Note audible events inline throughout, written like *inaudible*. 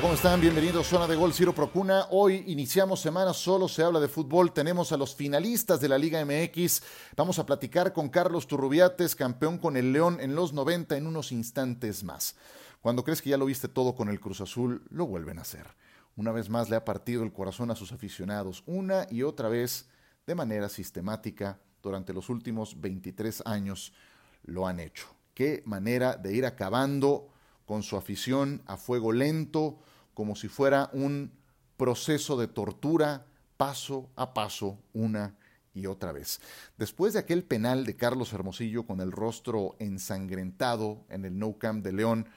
¿cómo están? Bienvenidos a Zona de Gol Ciro Procuna. Hoy iniciamos semana, solo se habla de fútbol. Tenemos a los finalistas de la Liga MX. Vamos a platicar con Carlos Turrubiates, campeón con el León en los 90 en unos instantes más. Cuando crees que ya lo viste todo con el Cruz Azul, lo vuelven a hacer. Una vez más le ha partido el corazón a sus aficionados, una y otra vez, de manera sistemática, durante los últimos 23 años, lo han hecho. Qué manera de ir acabando con su afición a fuego lento, como si fuera un proceso de tortura paso a paso, una y otra vez. Después de aquel penal de Carlos Hermosillo con el rostro ensangrentado en el No Camp de León,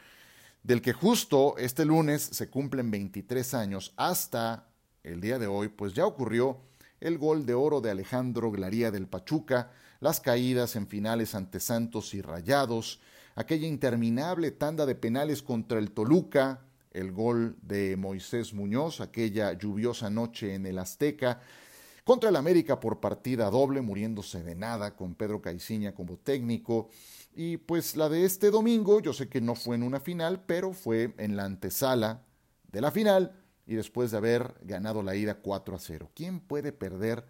del que justo este lunes se cumplen 23 años hasta el día de hoy, pues ya ocurrió el gol de oro de Alejandro Glaría del Pachuca, las caídas en finales ante Santos y Rayados, aquella interminable tanda de penales contra el Toluca, el gol de Moisés Muñoz, aquella lluviosa noche en el Azteca, contra el América por partida doble, muriéndose de nada con Pedro Caiciña como técnico, y pues la de este domingo, yo sé que no fue en una final, pero fue en la antesala de la final y después de haber ganado la ida 4 a 0. ¿Quién puede perder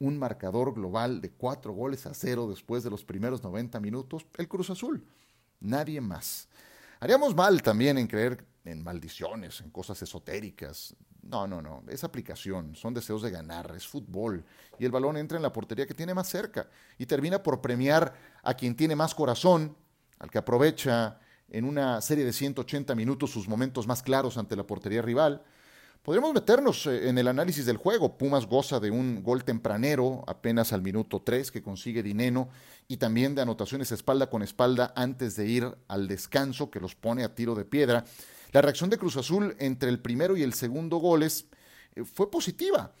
un marcador global de 4 goles a 0 después de los primeros 90 minutos? El Cruz Azul nadie más. Haríamos mal también en creer en maldiciones, en cosas esotéricas. No, no, no, es aplicación, son deseos de ganar, es fútbol. Y el balón entra en la portería que tiene más cerca y termina por premiar a quien tiene más corazón, al que aprovecha en una serie de 180 minutos sus momentos más claros ante la portería rival Podríamos meternos eh, en el análisis del juego. Pumas goza de un gol tempranero apenas al minuto 3 que consigue Dineno y también de anotaciones espalda con espalda antes de ir al descanso que los pone a tiro de piedra. La reacción de Cruz Azul entre el primero y el segundo goles eh, fue positiva.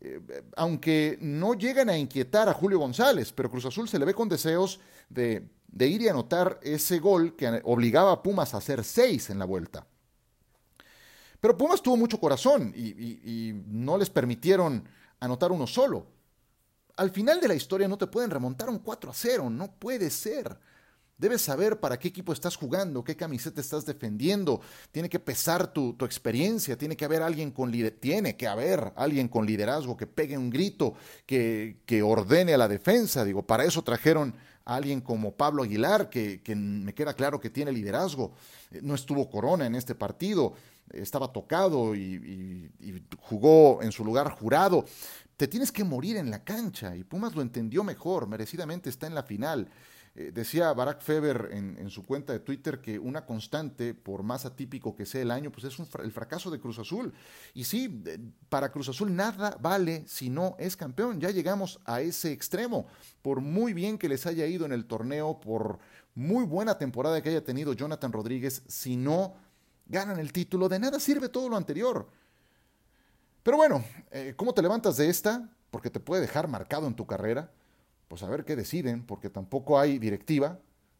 Eh, aunque no llegan a inquietar a Julio González, pero Cruz Azul se le ve con deseos de, de ir y anotar ese gol que obligaba a Pumas a hacer seis en la vuelta. Pero Pumas tuvo mucho corazón y, no les permitieron anotar uno solo. Al final de la historia no te pueden remontar un 4 a 0, no puede ser. Debes saber para qué equipo estás jugando, qué camiseta estás defendiendo. Tiene que pesar tu, experiencia, tiene que haber alguien con tiene que haber alguien con liderazgo que pegue un grito, que, que ordene a la defensa. Digo, para eso trajeron a alguien como Pablo Aguilar, que, que me queda claro que tiene liderazgo. No estuvo Corona en este partido estaba tocado y, jugó en su lugar jurado. Te tienes que morir en la cancha y Pumas lo entendió mejor, merecidamente está en la final. Eh, decía Barack Feber en, su cuenta de Twitter que una constante, por más atípico que sea el año, pues es el fracaso de Cruz Azul. Y sí, para Cruz Azul nada vale si no es campeón. Ya llegamos a ese extremo. Por muy bien que les haya ido en el torneo, por muy buena temporada que haya tenido Jonathan Rodríguez, si no ganan el título, de nada sirve todo lo anterior. Pero bueno, eh, ¿cómo te levantas de esta? Porque te puede dejar marcado en tu carrera. Pues a ver qué deciden, porque tampoco hay directiva,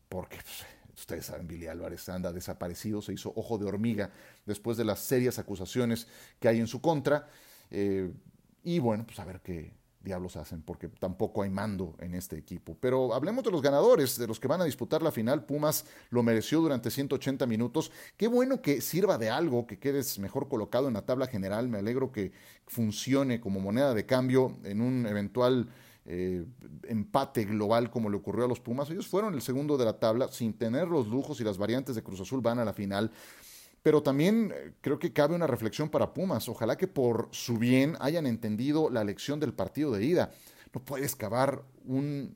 porque pues, ustedes saben, Billy Álvarez anda desaparecido, se hizo ojo de hormiga después de las serias acusaciones que hay en su contra. Eh, y bueno, pues a ver qué, diablos hacen, porque tampoco hay mando en este equipo. Pero hablemos de los ganadores, de los que van a disputar la final. Pumas lo mereció durante 180 minutos. Qué bueno que sirva de algo, que quedes mejor colocado en la tabla general. Me alegro que funcione como moneda de cambio en un eventual eh, empate global como le ocurrió a los Pumas. Ellos fueron el segundo de la tabla sin tener los lujos y las variantes de Cruz Azul van a la final. Pero también eh, creo que cabe una reflexión para Pumas. Ojalá que por su bien hayan entendido la lección del partido de ida. No puedes cavar un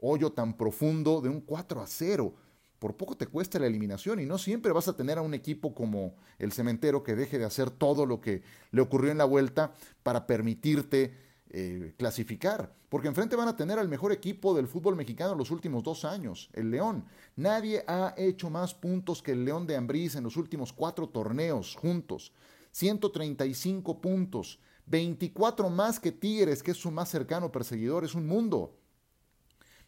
hoyo tan profundo de un 4 a 0. Por poco te cuesta la eliminación y no siempre vas a tener a un equipo como el cementero que deje de hacer todo lo que le ocurrió en la vuelta para permitirte eh, clasificar, porque enfrente van a tener al mejor equipo del fútbol mexicano en los últimos dos años, el León. Nadie ha hecho más puntos que el León de Ambriz en los últimos cuatro torneos juntos. 135 puntos, 24 más que Tigres, que es su más cercano perseguidor, es un mundo.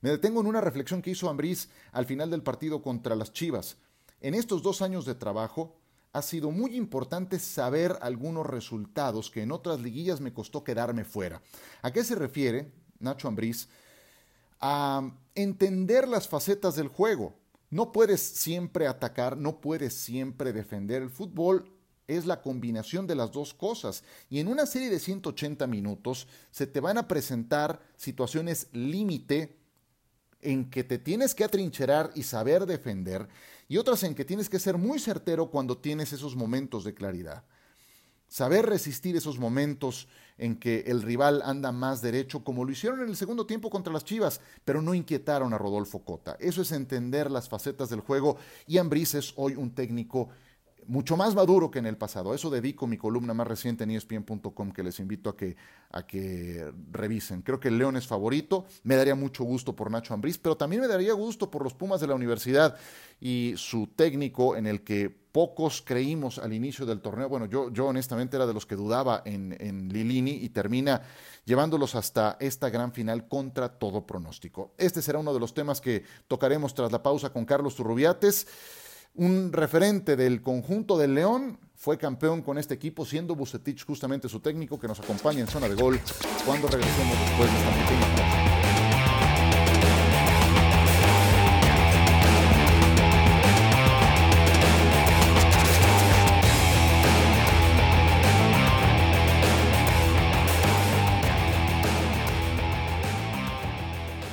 Me detengo en una reflexión que hizo Ambriz al final del partido contra las Chivas. En estos dos años de trabajo, ha sido muy importante saber algunos resultados que en otras liguillas me costó quedarme fuera. ¿A qué se refiere Nacho Ambriz? A entender las facetas del juego. No puedes siempre atacar, no puedes siempre defender. El fútbol es la combinación de las dos cosas. Y en una serie de 180 minutos se te van a presentar situaciones límite en que te tienes que atrincherar y saber defender, y otras en que tienes que ser muy certero cuando tienes esos momentos de claridad. Saber resistir esos momentos en que el rival anda más derecho, como lo hicieron en el segundo tiempo contra las Chivas, pero no inquietaron a Rodolfo Cota. Eso es entender las facetas del juego y Ambris es hoy un técnico mucho más maduro que en el pasado. A eso dedico mi columna más reciente en ESPN.com que les invito a que, revisen. Creo que el León es favorito. Me daría mucho gusto por Nacho Ambriz, pero también me daría gusto por los Pumas de la universidad y su técnico en el que pocos creímos al inicio del torneo. Bueno, yo, yo honestamente era de los que dudaba en, en Lilini y termina llevándolos hasta esta gran final contra todo pronóstico. Este será uno de los temas que tocaremos tras la pausa con Carlos Turrubiates un referente del conjunto del León, fue campeón con este equipo, siendo Bucetich justamente su técnico que nos acompaña en zona de gol cuando regresemos después de esta pequeña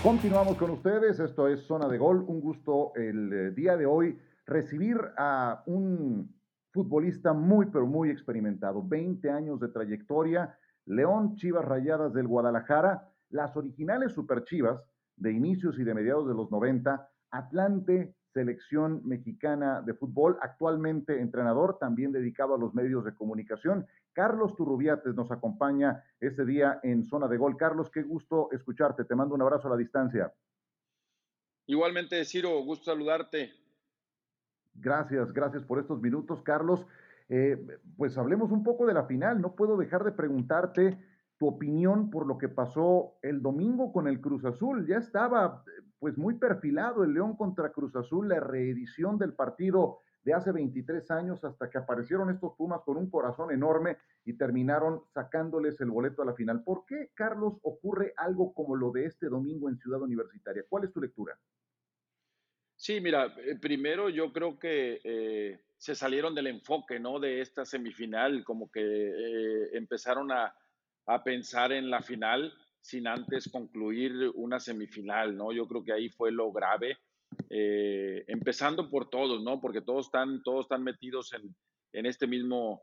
Continuamos con ustedes, esto es Zona de Gol, un gusto el eh, día de hoy recibir a un futbolista muy, pero muy experimentado, 20 años de trayectoria, León Chivas Rayadas del Guadalajara, las originales Super Chivas de inicios y de mediados de los 90, Atlante, selección mexicana de fútbol, actualmente entrenador, también dedicado a los medios de comunicación. Carlos Turrubiates nos acompaña este día en Zona de Gol. Carlos, qué gusto escucharte. Te mando un abrazo a la distancia. Igualmente, Ciro, gusto saludarte. Gracias, gracias por estos minutos, Carlos. Eh, pues hablemos un poco de la final. No puedo dejar de preguntarte tu opinión por lo que pasó el domingo con el Cruz Azul. Ya estaba pues muy perfilado el León contra Cruz Azul, la reedición del partido de hace 23 años hasta que aparecieron estos Pumas con un corazón enorme y terminaron sacándoles el boleto a la final. ¿Por qué, Carlos, ocurre algo como lo de este domingo en Ciudad Universitaria? ¿Cuál es tu lectura? Sí, mira, eh, primero yo creo que eh, se salieron del enfoque, ¿no? De esta semifinal, como que eh, empezaron a, pensar en la final sin antes concluir una semifinal, ¿no? Yo creo que ahí fue lo grave, empezando por todos, ¿no? Porque todos están, todos están metidos en, en este mismo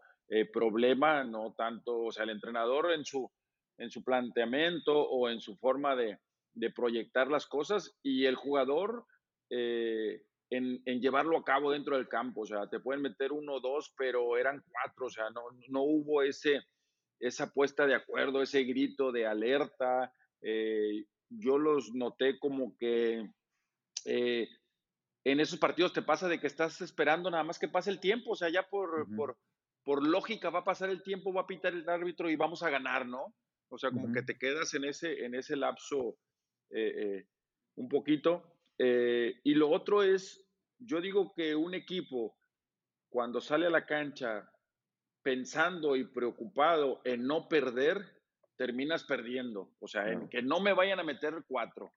problema, no tanto, o sea, el entrenador en su, en su planteamiento o en su forma de, de proyectar las cosas y el jugador eh, en, llevarlo a cabo dentro del campo. O sea, te pueden meter uno o dos, pero eran cuatro. O sea, no, no hubo ese, esa puesta de acuerdo, ese grito de alerta. Eh, yo los noté como que eh, en esos partidos te pasa de que estás esperando nada más que pase el tiempo. O sea, ya por, por, por lógica va a pasar el tiempo, va a pitar el árbitro y vamos a ganar, ¿no? O sea, como que te quedas en ese, en ese lapso un poquito. Eh, y lo otro es, yo digo que un equipo cuando sale a la cancha pensando y preocupado en no perder, terminas perdiendo. O sea, en que no me vayan a meter cuatro,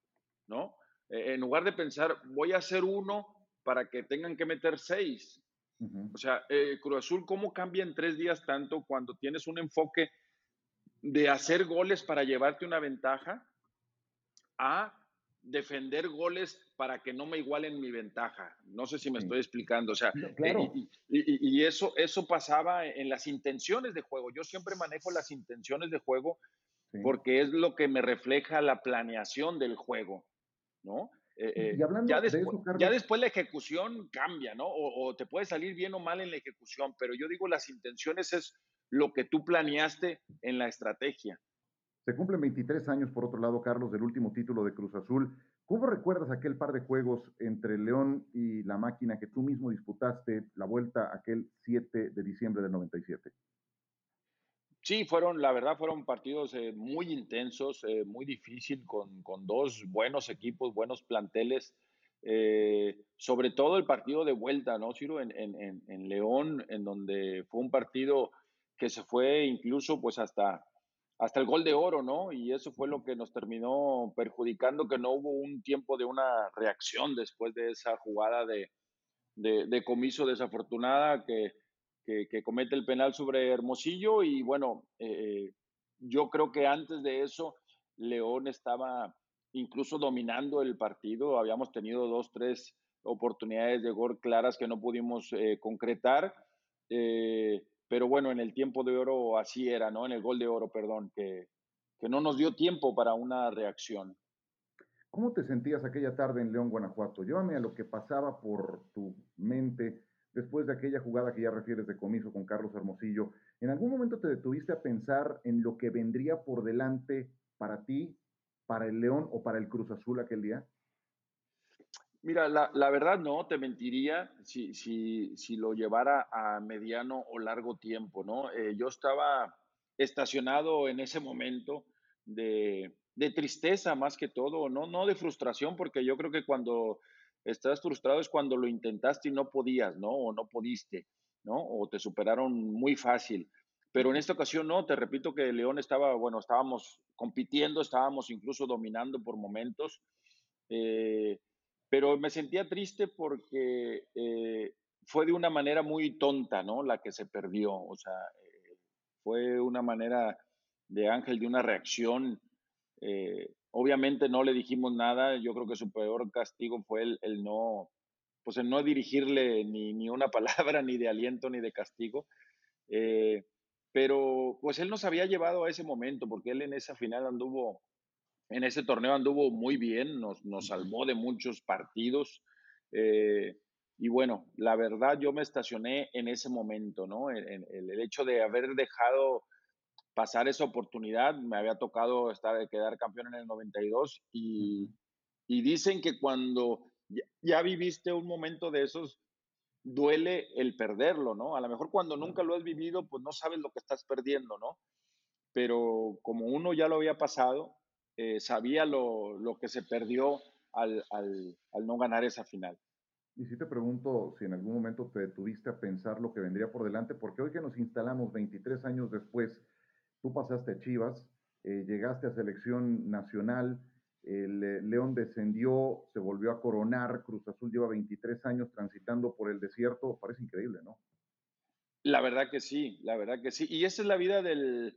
¿no? E, en lugar de pensar, voy a hacer uno para que tengan que meter seis. O sea, eh, Cruz Azul, ¿cómo cambia en tres días tanto cuando tienes un enfoque de hacer goles para llevarte una ventaja a defender goles para que no me igualen mi ventaja. No sé si me estoy explicando. O sea, eh, y, eso, eso pasaba en las intenciones de juego. Yo siempre manejo las intenciones de juego porque es lo que me refleja la planeación del juego, ¿no? Eh, eh, ya, después, ya después la ejecución cambia, ¿no? O, o, te puede salir bien o mal en la ejecución, pero yo digo las intenciones es lo que tú planeaste en la estrategia. Se cumplen 23 años, por otro lado, Carlos, del último título de Cruz Azul. ¿Cómo recuerdas aquel par de juegos entre León y la máquina que tú mismo disputaste la vuelta aquel 7 de diciembre del 97? Sí, fueron, la verdad, fueron partidos eh, muy intensos, eh, muy difícil, con, con, dos buenos equipos, buenos planteles. Eh, sobre todo el partido de vuelta, ¿no, Ciro? En, en, en, León, en donde fue un partido que se fue incluso pues hasta hasta el gol de oro, ¿no? Y eso fue lo que nos terminó perjudicando, que no hubo un tiempo de una reacción después de esa jugada de, de, comiso desafortunada que, que, comete el penal sobre Hermosillo. Y bueno, eh, yo creo que antes de eso León estaba incluso dominando el partido, habíamos tenido dos, tres oportunidades de gol claras que no pudimos eh, concretar, eh, pero bueno, en el tiempo de oro así era, ¿no? En el gol de oro, perdón, que, que no nos dio tiempo para una reacción. ¿Cómo te sentías aquella tarde en León, Guanajuato? Llévame a lo que pasaba por tu mente después de aquella jugada que ya refieres de comiso con Carlos Hermosillo. ¿En algún momento te detuviste a pensar en lo que vendría por delante para ti, para el León o para el Cruz Azul aquel día? Mira, la, verdad no, te mentiría si, si, si, lo llevara a mediano o largo tiempo, ¿no? Eh, yo estaba estacionado en ese momento de, de, tristeza más que todo, ¿no? No de frustración, porque yo creo que cuando estás frustrado es cuando lo intentaste y no podías, ¿no? O no pudiste, ¿no? O te superaron muy fácil. Pero en esta ocasión no, te repito que León estaba, bueno, estábamos compitiendo, estábamos incluso dominando por momentos, eh, pero me sentía triste porque eh, fue de una manera muy tonta, ¿no? La que se perdió, o sea, eh, fue una manera de Ángel, de una reacción Obviamente no le dijimos nada, yo creo que su peor castigo fue el, no, pues el no dirigirle ni, ni, una *laughs* palabra, ni de aliento, ni de castigo. Eh, pero pues él nos había llevado a ese momento, porque él en esa final anduvo, en ese torneo anduvo muy bien, nos, nos salvó de muchos partidos. Eh, y bueno, la verdad yo me estacioné en ese momento, ¿no? En, el hecho de haber dejado pasar esa oportunidad. Me había tocado estar, quedar campeón en el 92 y, y dicen que cuando ya, viviste un momento de esos, duele el perderlo, ¿no? A lo mejor cuando nunca lo has vivido, pues no sabes lo que estás perdiendo, ¿no? Pero como uno ya lo había pasado, eh, sabía lo, lo, que se perdió al, al, al no ganar esa final. Y si te pregunto si en algún momento te detuviste a pensar lo que vendría por delante, porque hoy que nos instalamos 23 años después, Tú pasaste a Chivas, eh, llegaste a selección nacional, el eh, León descendió, se volvió a coronar, Cruz Azul lleva 23 años transitando por el desierto, parece increíble, ¿no? La verdad que sí, la verdad que sí. Y esa es la vida del,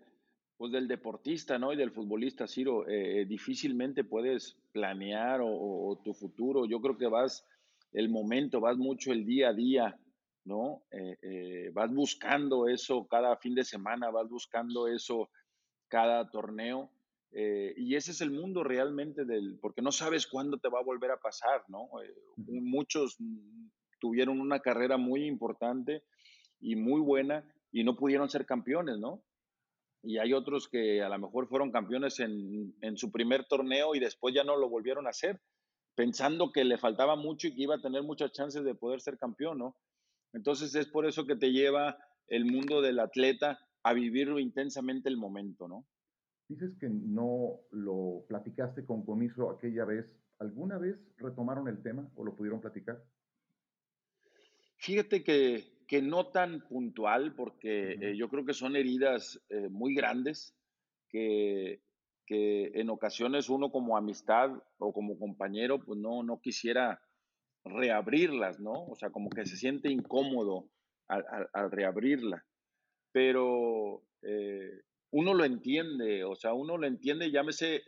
pues del deportista, ¿no? Y del futbolista, Ciro. Eh, difícilmente puedes planear o, tu futuro. Yo creo que vas el momento, vas mucho el día a día. ¿no? Eh, eh, vas buscando eso cada fin de semana, vas buscando eso cada torneo. Eh, y ese es el mundo realmente del, porque no sabes cuándo te va a volver a pasar, ¿no? muchos tuvieron una carrera muy importante y muy buena y no pudieron ser campeones, ¿no? Y hay otros que a lo mejor fueron campeones en, en su primer torneo y después ya no lo volvieron a hacer, pensando que le faltaba mucho y que iba a tener muchas chances de poder ser campeón, ¿no? Entonces es por eso que te lleva el mundo del atleta a vivirlo intensamente el momento, ¿no? Dices que no lo platicaste con Comiso aquella vez. ¿Alguna vez retomaron el tema o lo pudieron platicar? Fíjate que, no tan puntual, porque eh, yo creo que son heridas eh, muy grandes que, que, en ocasiones uno como amistad o como compañero, pues no, no quisiera reabrirlas, ¿no? O sea, como que se siente incómodo al, reabrirla. Pero eh, uno lo entiende, o sea, uno lo entiende, llámese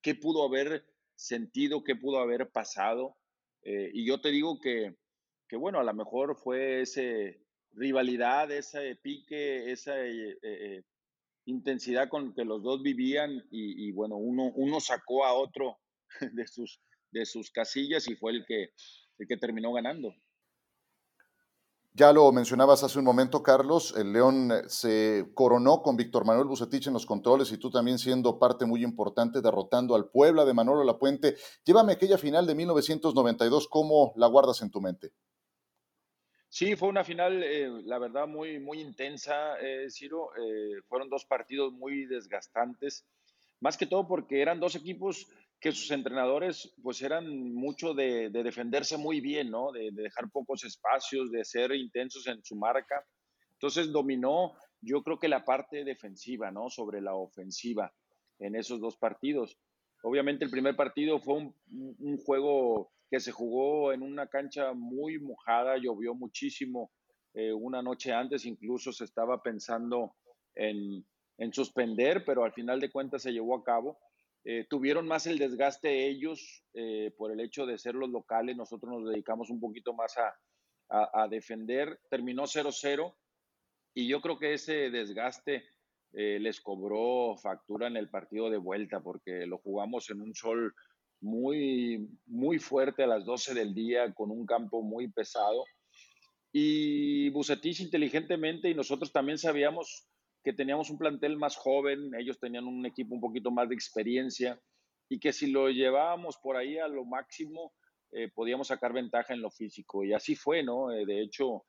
qué pudo haber sentido, qué pudo haber pasado. Y yo te digo que, que, bueno, a lo mejor fue ese rivalidad, ese pique, esa intensidad con que los dos vivían y, bueno, uno, uno sacó a otro *laughs* de sus, de sus casillas y fue el que, el que terminó ganando. Ya lo mencionabas hace un momento, Carlos, el León eh, se coronó con Víctor Manuel Bucetich en los controles y tú también siendo parte muy importante derrotando al Puebla de Manolo Lapuente. Llévame aquella final de 1992, ¿cómo la guardas en tu mente? Sí, fue una final, eh, la verdad, muy, muy intensa, eh, Ciro. fueron dos partidos muy desgastantes, más que todo porque eran dos equipos que sus entrenadores pues eran mucho de, defenderse muy bien, ¿no? De, dejar pocos espacios, de ser intensos en su marca. Entonces dominó, yo creo que la parte defensiva, ¿no? Sobre la ofensiva en esos dos partidos. Obviamente el primer partido fue un, juego que se jugó en una cancha muy mojada, llovió muchísimo eh, una noche antes incluso se estaba pensando en, suspender, pero al final de cuentas se llevó a cabo. Eh, tuvieron más el desgaste ellos eh, por el hecho de ser los locales, nosotros nos dedicamos un poquito más a, a defender. Terminó 0-0 y yo creo que ese desgaste les cobró factura en el partido de vuelta porque lo jugamos en un sol muy, muy fuerte a las 12 del día con un campo muy pesado y Bucetich inteligentemente y nosotros también sabíamos que teníamos un plantel más joven, ellos tenían un equipo un poquito más de experiencia y que si lo llevábamos por ahí a lo máximo, eh, podíamos sacar ventaja en lo físico. Y así fue, ¿no? Eh, de hecho,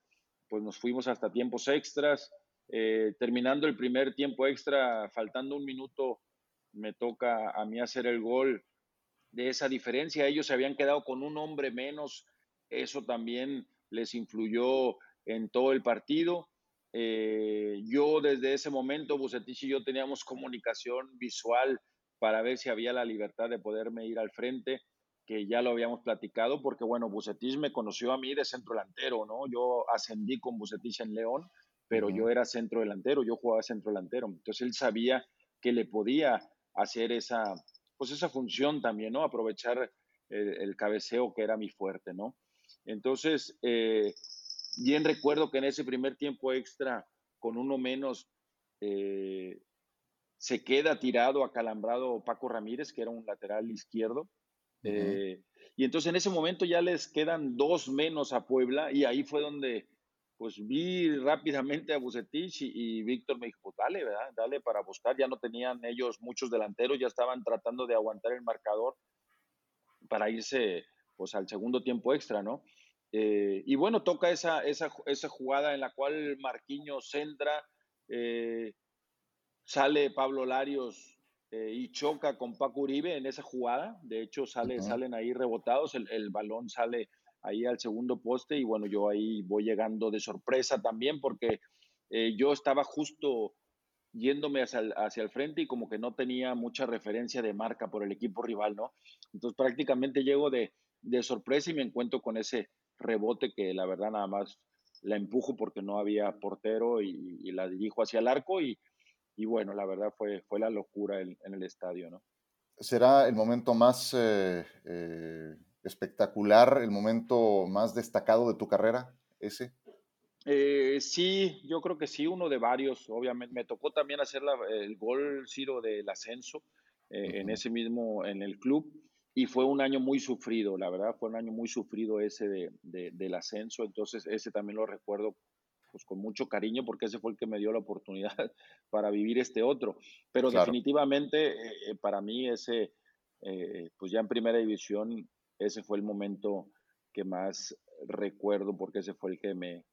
pues nos fuimos hasta tiempos extras. Eh, terminando el primer tiempo extra, faltando un minuto, me toca a mí hacer el gol de esa diferencia. Ellos se habían quedado con un hombre menos. Eso también les influyó en todo el partido. Eh, yo desde ese momento, Bucetich y yo teníamos comunicación visual para ver si había la libertad de poderme ir al frente, que ya lo habíamos platicado, porque bueno, Bucetich me conoció a mí de centro delantero, ¿no? Yo ascendí con Bucetich en León, pero yo era centro delantero, yo jugaba centro delantero. Entonces él sabía que le podía hacer esa, pues esa función también, ¿no? Aprovechar el, el cabeceo que era mi fuerte, ¿no? Entonces, eh, bien recuerdo que en ese primer tiempo extra, con uno menos, eh, se queda tirado, acalambrado Paco Ramírez, que era un lateral izquierdo. Eh, y entonces en ese momento ya les quedan dos menos a Puebla y ahí fue donde pues vi rápidamente a Bucetich y, Víctor me dijo, pues dale, ¿verdad? Dale para buscar. Ya no tenían ellos muchos delanteros, ya estaban tratando de aguantar el marcador para irse pues al segundo tiempo extra, ¿no? Eh, y bueno, toca esa, esa, esa, jugada en la cual Marquinhos centra, eh, sale Pablo Larios eh, y choca con Paco Uribe en esa jugada. De hecho, sale, salen ahí rebotados, el, el, balón sale ahí al segundo poste y bueno, yo ahí voy llegando de sorpresa también porque yo estaba justo yéndome hacia el, hacia el frente y como que no tenía mucha referencia de marca por el equipo rival, ¿no? Entonces prácticamente llego de, de sorpresa y me encuentro con ese rebote que la verdad nada más la empujo porque no había portero y, la dirijo hacia el arco y, y, bueno, la verdad fue, fue la locura en, el estadio, ¿no? ¿Será el momento más eh, eh, espectacular, el momento más destacado de tu carrera, ese? Eh, sí, yo creo que sí, uno de varios, obviamente. Me tocó también hacer el gol, Ciro, del ascenso en ese mismo, en el club y fue un año muy sufrido, la verdad, fue un año muy sufrido ese de, del ascenso, entonces ese también lo recuerdo pues con mucho cariño porque ese fue el que me dio la oportunidad *laughs* para vivir este otro, pero definitivamente eh, eh, para mí ese, eh, pues ya en primera división, ese fue el momento que más recuerdo porque ese fue el que me,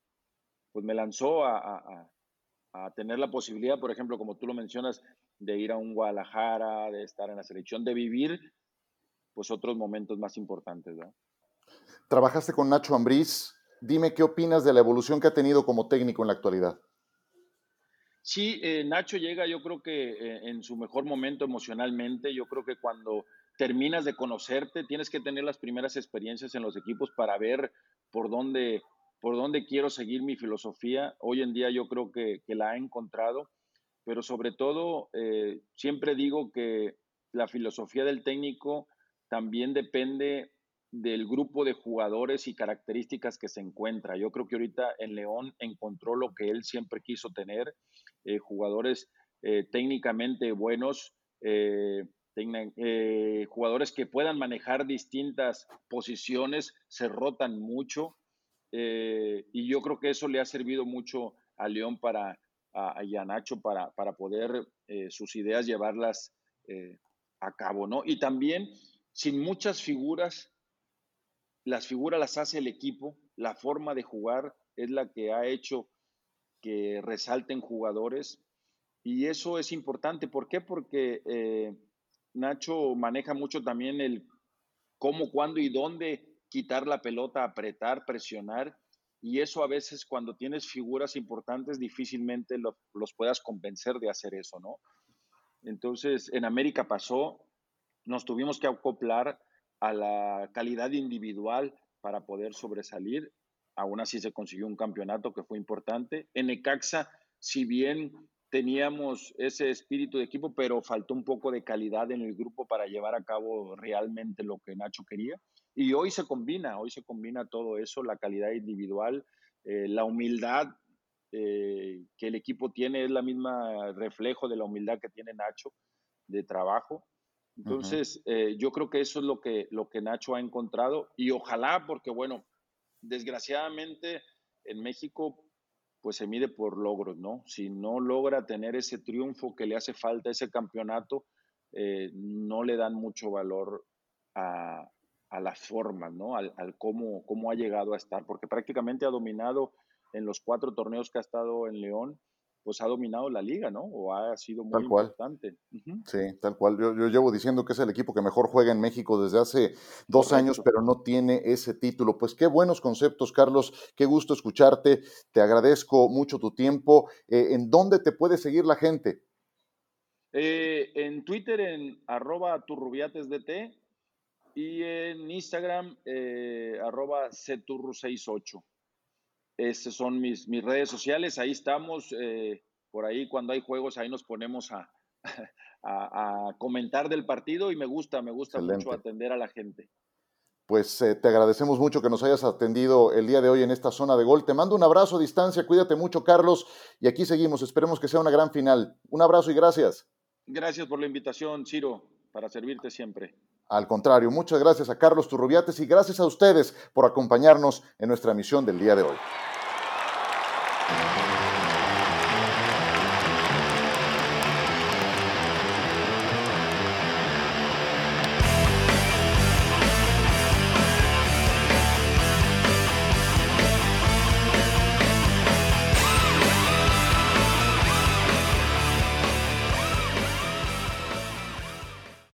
pues me lanzó a, a, a tener la posibilidad, por ejemplo, como tú lo mencionas, de ir a un Guadalajara, de estar en la selección, de vivir pues otros momentos más importantes. Trabajaste con Nacho Ambriz. Dime qué opinas de la evolución que ha tenido como técnico en la actualidad. Sí, eh, Nacho llega yo creo que eh, en su mejor momento emocionalmente. Yo creo que cuando terminas de conocerte, tienes que tener las primeras experiencias en los equipos para ver por dónde, por dónde quiero seguir mi filosofía. Hoy en día yo creo que, la ha encontrado, pero sobre todo eh, siempre digo que la filosofía del técnico también depende del grupo de jugadores y características que se encuentra. Yo creo que ahorita en León encontró lo que él siempre quiso tener, eh, jugadores eh, técnicamente buenos, eh, jugadores que puedan manejar distintas posiciones, se rotan mucho y yo creo que eso le ha servido mucho a León para, a, y a Nacho para, para poder sus ideas llevarlas a cabo, ¿no? Y también sin muchas figuras, las figuras las hace el equipo, la forma de jugar es la que ha hecho que resalten jugadores y eso es importante. ¿Por qué? Porque eh, Nacho maneja mucho también el cómo, cuándo y dónde quitar la pelota, apretar, presionar. Y eso a veces cuando tienes figuras importantes difícilmente los puedas convencer de hacer eso, ¿no? Entonces, en América pasó, nos tuvimos que acoplar a la calidad individual para poder sobresalir aún así se consiguió un campeonato que fue importante. En Necaxa, si bien teníamos ese espíritu de equipo, pero faltó un poco de calidad en el grupo para llevar a cabo realmente lo que Nacho quería. Y hoy se combina, hoy se combina todo eso, la calidad individual, eh, la humildad eh, que el equipo tiene es la misma reflejo de la humildad que tiene Nacho de trabajo. Entonces, eh, yo creo que eso es lo que, lo que Nacho ha encontrado y ojalá, porque bueno, desgraciadamente en México pues se mide por logros, ¿no? Si no logra tener ese triunfo que le hace falta, ese campeonato, eh, no le dan mucho valor a, a las formas, ¿no? Al, al, cómo, cómo ha llegado a estar, porque prácticamente ha dominado en los cuatro torneos que ha estado en León, pues ha dominado la liga, ¿no? O ha sido muy importante. Sí, tal cual. Yo, llevo diciendo que es el equipo que mejor juega en México desde hace dos años, pero no tiene ese título. Pues qué buenos conceptos, Carlos. Qué gusto escucharte. Te agradezco mucho tu tiempo. Eh, ¿En dónde te puede seguir la gente? Eh, en Twitter, en arroba turrubiatesdt y en Instagram, eh, arroba ceturru68. Estas son mis, mis redes sociales, ahí estamos. Eh, por ahí cuando hay juegos, ahí nos ponemos a, *laughs* a, comentar del partido y me gusta, me gusta mucho atender a la gente. Pues eh, te agradecemos mucho que nos hayas atendido el día de hoy en esta zona de gol. Te mando un abrazo a distancia, cuídate mucho Carlos y aquí seguimos. Esperemos que sea una gran final. Un abrazo y gracias. Gracias por la invitación, Ciro, para servirte siempre. Al contrario, muchas gracias a Carlos Turrubiates y gracias a ustedes por acompañarnos en nuestra misión del día de hoy.